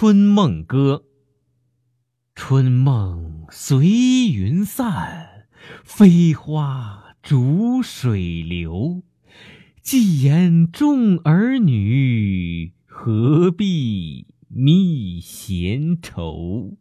春梦歌，春梦随云散，飞花逐水流。既言众儿女，何必觅闲愁？